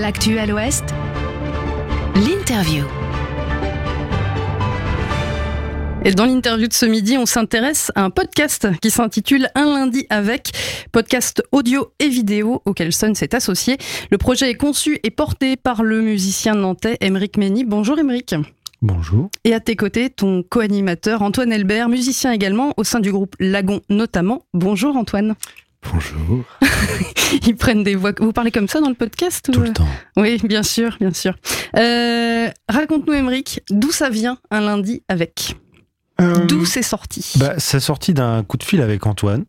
L'actu à l'Ouest, l'interview. Et dans l'interview de ce midi, on s'intéresse à un podcast qui s'intitule Un lundi avec, podcast audio et vidéo auquel Sun s'est associé. Le projet est conçu et porté par le musicien nantais Émeric Mény. Bonjour Émeric. Bonjour. Et à tes côtés, ton co-animateur Antoine Elbert, musicien également au sein du groupe Lagon notamment. Bonjour Antoine. Bonjour. Ils prennent des voix. Vous parlez comme ça dans le podcast Tout le temps. Oui, bien sûr, bien sûr. Euh, Raconte-nous, Émeric, d'où ça vient un lundi avec? Euh, D'où c'est sorti? bah, C'est sorti d'un coup de fil avec Antoine.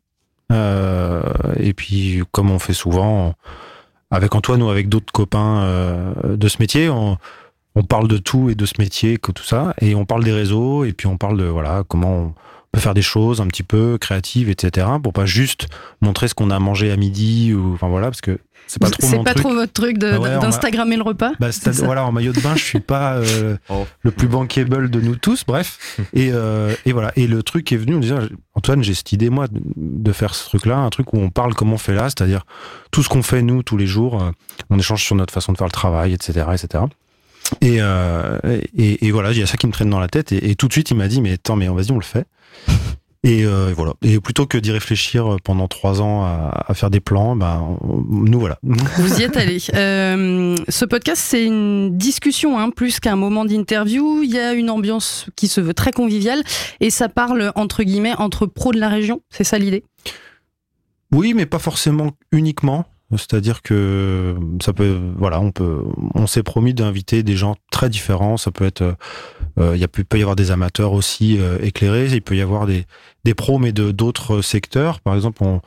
Euh, et puis, comme on fait souvent, avec Antoine ou avec d'autres copains euh, de ce métier, on, on parle de tout et de ce métier, que tout ça. Et on parle des réseaux, et puis on parle de voilà comment on peut faire des choses un petit peu créatives, etc. Pour pas juste montrer ce qu'on a mangé à midi, ou enfin voilà, parce que c'est pas trop C'est mon pas truc. trop votre truc Ah ouais, on d'Instagrammer le repas Bah, ça. voilà, en maillot de bain, je suis pas euh, Oh. le plus bankable de nous tous, bref. Et, euh, et voilà. Et le truc est venu, on disait, Antoine, j'ai cette idée, moi, de- de faire ce truc-là, un truc où on parle comme on fait là, c'est-à-dire tout ce qu'on fait, nous, tous les jours, euh, on échange sur notre façon de faire le travail, etc., etc. Et, euh, et, et voilà, il y a ça qui me traîne dans la tête. Et, et tout de suite, il m'a dit, mais attends, mais vas-y, on le fait. Et, euh, et voilà. Et plutôt que d'y réfléchir pendant trois ans à, à faire des plans, ben, on- nous voilà. Vous y êtes allé. Euh, ce podcast, c'est une discussion, hein, plus qu'un moment d'interview. Il y a une ambiance qui se veut très conviviale et ça parle, entre guillemets, entre pros de la région. C'est ça l'idée? Oui, mais pas forcément uniquement. C'est-à-dire que ça peut, voilà, on peut, on s'est promis d'inviter des gens très différents. Ça peut être, euh, il y a, peut y avoir des amateurs aussi euh, éclairés. Il peut y avoir des, des pros, mais de d'autres secteurs. Par exemple, on,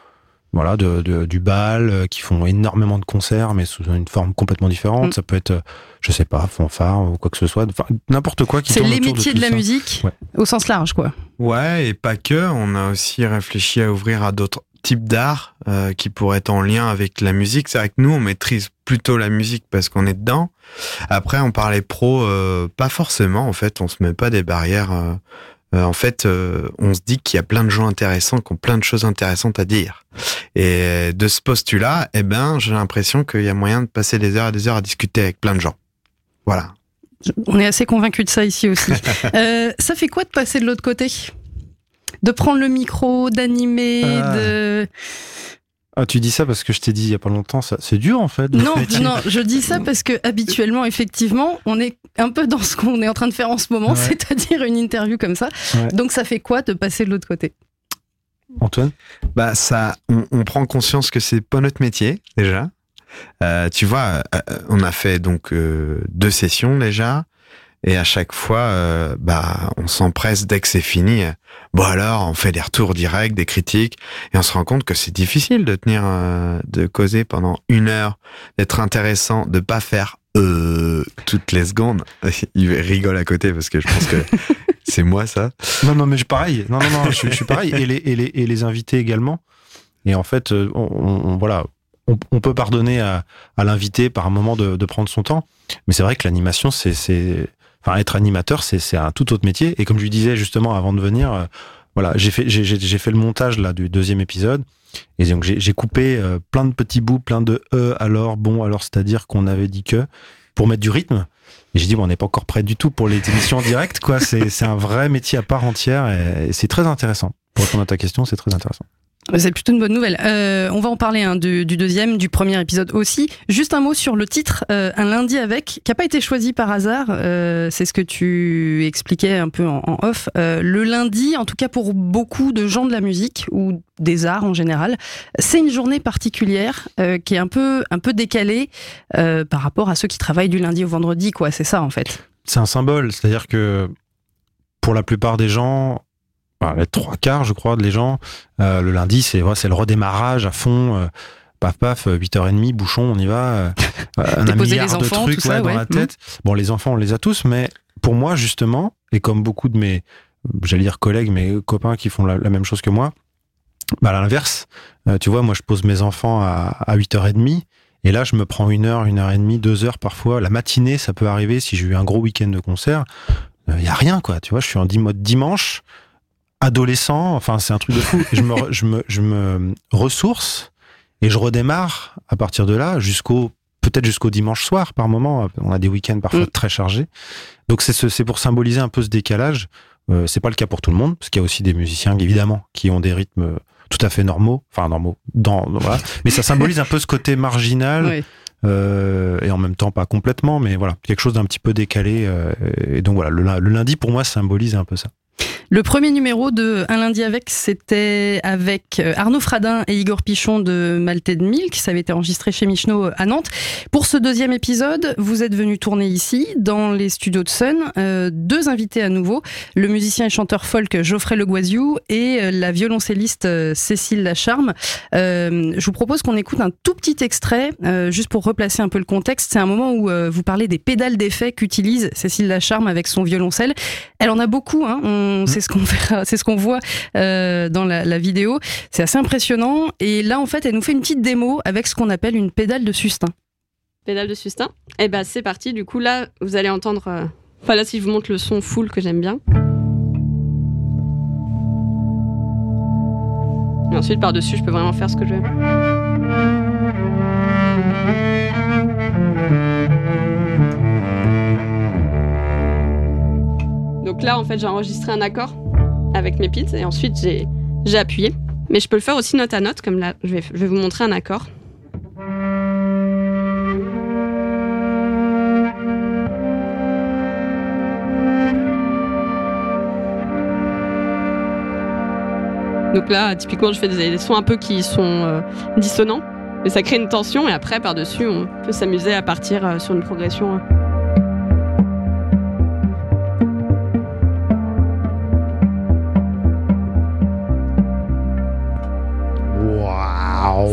voilà, de, de- du bal euh, qui font énormément de concerts, mais sous une forme complètement différente. Mm. Ça peut être, je sais pas, fanfare ou quoi que ce soit. Enfin, n'importe quoi qui C'est les métiers de, la ça. musique Ouais. au sens large, quoi. Ouais, et pas que. On a aussi réfléchi à ouvrir à d'autres types d'art euh, qui pourraient être en lien avec la musique. C'est vrai que nous, on maîtrise plutôt la musique parce qu'on est dedans. Après, on parlait pro, euh, pas forcément. En fait, on se met pas des barrières. euh, euh, en fait, euh, on se dit qu'il y a plein de gens intéressants qui ont plein de choses intéressantes à dire. Et de ce postulat, eh ben, j'ai l'impression qu'il y a moyen de passer des heures et des heures à discuter avec plein de gens. Voilà. On est assez convaincus de ça ici aussi. Euh, ça fait quoi de passer de l'autre côté? De prendre le micro, d'animer, Ah. de... Ah, tu dis ça parce que je t'ai dit il y a pas longtemps. Ça, c'est dur en fait. Non, non, je dis ça parce que habituellement, effectivement, on est un peu dans ce qu'on est en train de faire en ce moment, Ouais. c'est-à-dire une interview comme ça. Ouais. Donc ça fait quoi de passer de l'autre côté? Antoine? Bah ça, on, on prend conscience que c'est pas notre métier déjà. Euh, tu vois, euh, on a fait donc euh, deux sessions déjà, et à chaque fois, euh, bah on s'empresse dès que c'est fini. Bon alors, on fait des retours directs, des critiques, et on se rend compte que c'est difficile de tenir, euh, de causer pendant une heure, d'être intéressant, de pas faire euh, toutes les secondes. Il rigole à côté parce que je pense que c'est moi ça. Non, non, mais je pareil. Non, non, non, je, suis- je suis pareil. Et les, et, les, et les invités également. Et en fait, euh, on, on- voilà, on, on peut pardonner à, à l'invité par un moment de, de prendre son temps. Mais c'est vrai que l'animation, c'est, c'est, enfin, être animateur, c'est, c'est un tout autre métier. Et comme je lui disais justement avant de venir, euh, voilà, j'ai fait, j'ai, fait le montage là du deuxième épisode. Et donc j'ai, coupé euh, plein de petits bouts, plein de e alors, bon, alors, c'est-à-dire qu'on avait dit que pour mettre du rythme. Et j'ai dit, bon, on n'est pas encore prêt du tout pour les émissions en direct, quoi. C'est, c'est un vrai métier à part entière et, et c'est très intéressant. Pour répondre à ta question, c'est très intéressant. C'est plutôt une bonne nouvelle. Euh, on va en parler hein, du, deuxième, du premier épisode aussi. Juste un mot sur le titre, euh, Un lundi avec, qui n'a pas été choisi par hasard. Euh, c'est ce que tu expliquais un peu en, off. Le lundi, en tout cas pour beaucoup de gens de la musique ou des arts en général, c'est une journée particulière qui est un peu, un peu décalée par rapport à ceux qui travaillent du lundi au vendredi. C'est ça en fait. C'est un symbole, c'est-à-dire que pour la plupart des gens, enfin, les trois quarts, je crois, des gens, euh, le lundi, c'est voilà, c'est le redémarrage à fond. euh, paf paf, 8h30, bouchon, on y va. euh, un milliard les de enfants, trucs ça, ouais, dans ouais. la tête. Bon, les enfants, on les a tous, mais pour moi, justement, et comme beaucoup de mes, j'allais dire collègues, mais copains qui font la, la même chose que moi, bah, à l'inverse, euh, tu vois, moi, je pose mes enfants à, à 8h30. Et là, je me prends une heure, une heure et demie, deux heures parfois. La matinée, ça peut arriver si j'ai eu un gros week-end de concert. Il y a rien, quoi. Tu vois, je suis en mode dimanche, adolescent. Enfin, c'est un truc de fou. Je me, je me, je me ressource et je redémarre à partir de là jusqu'au peut-être jusqu'au dimanche soir par moment. On a des week-ends parfois Mm. très chargés. Donc c'est ce- c'est pour symboliser un peu ce décalage. Euh, c'est pas le cas pour tout le monde, parce qu'il y a aussi des musiciens évidemment qui ont des rythmes tout à fait normaux, enfin normaux, dans, voilà. Mais ça symbolise un peu ce côté marginal Ouais. euh, et en même temps pas complètement, mais voilà quelque chose d'un petit peu décalé. euh, et donc voilà, le lundi pour moi symbolise un peu ça. Le premier numéro de Un lundi avec, c'était avec euh, Arnaud Fradin et Igor Pichon de Malted Milk. Ça avait été enregistré chez Michno euh, à Nantes. Pour ce deuxième épisode, vous êtes venus tourner ici, dans les studios de Sun. Euh, deux invités à nouveau, le musicien et chanteur folk Geoffrey Leguaziou et la violoncelliste Cécile Lacharme. Euh, je vous propose qu'on écoute un tout petit extrait, euh, juste pour replacer un peu le contexte. C'est un moment où vous parlez des pédales d'effet qu'utilise Cécile Lacharme avec son violoncelle. Elle en a beaucoup, hein. On, c'est ce qu'on voit euh, dans la, vidéo. C'est assez impressionnant. Et là, en fait, elle nous fait une petite démo avec ce qu'on appelle une pédale de sustain. pédale de sustain. Et ben c'est parti. Du coup là, vous allez entendre. euh, Enfin là, si vous montre le son full que j'aime bien. Et ensuite par dessus, je peux vraiment faire ce que je veux. Donc là, en fait, j'ai enregistré un accord avec mes pits et ensuite j'ai appuyé. Mais je peux le faire aussi note à note, comme là, je vais, je vais vous montrer un accord. Donc là, typiquement, je fais des, sons un peu qui sont euh, dissonants, mais ça crée une tension et après, par-dessus, on peut s'amuser à partir euh, sur une progression. euh.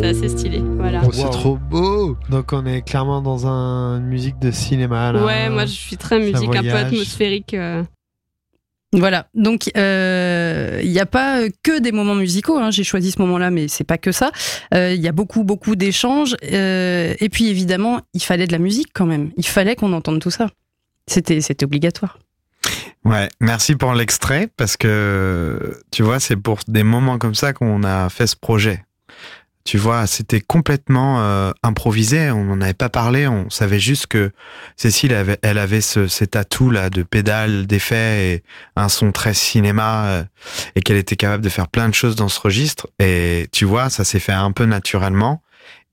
C'est assez stylé, voilà. Oh, c'est trop beau Donc on est clairement dans un, une musique de cinéma là. Ouais, moi je suis très musique un peu atmosphérique. euh. Voilà. Donc, euh, il n'y a pas que des moments musicaux. hein. J'ai choisi ce moment-là, mais c'est pas que ça. Euh, Il y a beaucoup, beaucoup d'échanges. Euh, et puis, évidemment, il fallait de la musique quand même. Il fallait qu'on entende tout ça. C'était, c'était obligatoire. Ouais, merci pour l'extrait parce que tu vois, c'est pour des moments comme ça qu'on a fait ce projet. Tu vois, c'était complètement euh, improvisé, on n'en avait pas parlé, on savait juste que Cécile avait, elle avait ce, cet atout là de pédale, d'effets et un son très cinéma euh, et qu'elle était capable de faire plein de choses dans ce registre. Et tu vois, ça s'est fait un peu naturellement.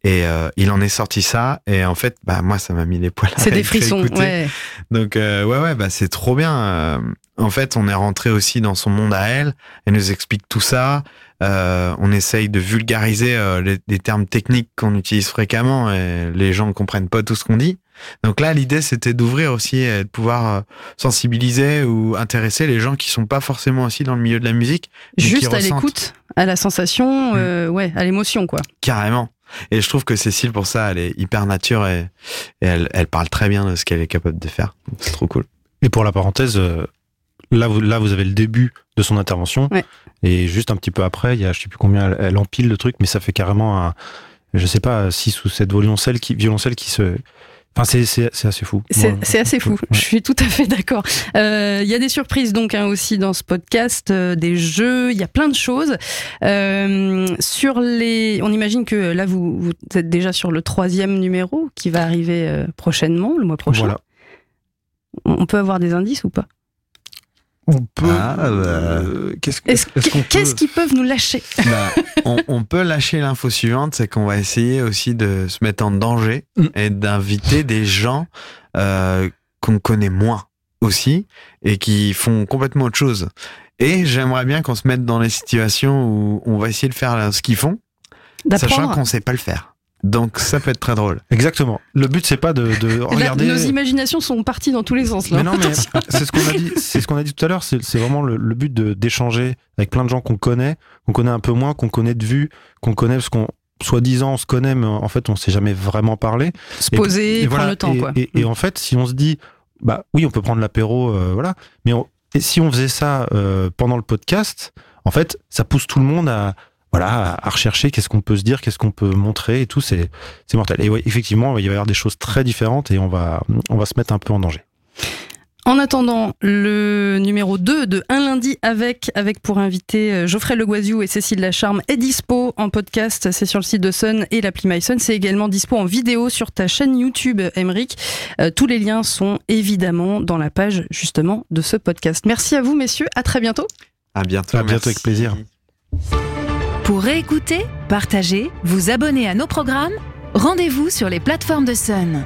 Et euh, il en est sorti ça. Et en fait, bah moi, ça m'a mis les poils. à C'est des frissons. Ouais. Donc euh, ouais ouais bah c'est trop bien. Euh, en fait, on est rentré aussi dans son monde à elle. Elle nous explique tout ça. Euh, on essaye de vulgariser euh, les, les termes techniques qu'on utilise fréquemment et les gens ne comprennent pas tout ce qu'on dit. Donc là, l'idée c'était d'ouvrir aussi et de pouvoir euh, sensibiliser ou intéresser les gens qui sont pas forcément aussi dans le milieu de la musique, Juste à l'écoute, à la sensation, euh, ouais, à l'émotion, quoi. carrément. Et je trouve que Cécile pour ça, elle est hyper nature et, et elle, elle parle très bien de ce qu'elle est capable de faire. C'est trop cool. Et pour la parenthèse, euh, là vous, là vous avez le début de son intervention. Ouais. Et juste un petit peu après, il y a je sais plus combien, elle, elle empile le truc, mais ça fait carrément un, je sais pas, 6 ou 7 violoncelles qui, violoncelles qui se. Enfin, c'est, assez fou. C'est assez fou. Je suis tout à fait d'accord. Euh, Il y a des surprises donc hein, aussi dans ce podcast, euh, des jeux, il y a plein de choses. Euh, sur les, on imagine que là vous, vous êtes déjà sur le troisième numéro qui va arriver prochainement, le mois prochain. Voilà. On peut avoir des indices ou pas? On peut. Ah, bah. Euh, qu'est-ce, qu'ils peuvent nous lâcher? Bah, on, on peut lâcher l'info suivante, c'est qu'on va essayer aussi de se mettre en danger Mm. et d'inviter des gens euh, qu'on connaît moins aussi et qui font complètement autre chose. Et j'aimerais bien qu'on se mette dans les situations où on va essayer de faire ce qu'ils font, sachant qu'on sait pas le faire. Donc ça peut être très drôle. Exactement. Le but c'est pas de, de Là, regarder. Nos imaginations sont parties dans tous les sens là. Mais non, mais c'est ce qu'on a dit. C'est ce qu'on a dit tout à l'heure. C'est c'est vraiment le, le but de d'échanger avec plein de gens qu'on connaît, qu'on connaît un peu moins, qu'on connaît de vue, qu'on connaît parce qu'on soi-disant on se connaît, mais en fait on s'est jamais vraiment parlé. Se poser, Et prendre voilà. le temps Et- quoi. Et, et en fait, si on se dit, bah oui, on peut prendre l'apéro, euh, voilà, mais on- et si on faisait ça euh, pendant le podcast, en fait, ça pousse tout le monde à voilà à rechercher qu'est-ce qu'on peut se dire, qu'est-ce qu'on peut montrer et tout, c'est c'est mortel. Et ouais, effectivement, il va y avoir des choses très différentes et on va on va se mettre un peu en danger. En attendant, le numéro 2 de Un lundi avec, avec pour invité euh, Geoffrey Leguaziou et Cécile Lacharme est dispo en podcast. C'est sur le site de Sun et l'appli MySun. C'est également dispo en vidéo sur ta chaîne YouTube, Emeric. Euh, tous les liens sont évidemment dans la page justement de ce podcast. Merci à vous, messieurs. À très bientôt. À bientôt. À bientôt, merci. avec plaisir. Pour réécouter, partager, vous abonner à nos programmes, rendez-vous sur les plateformes de Sun.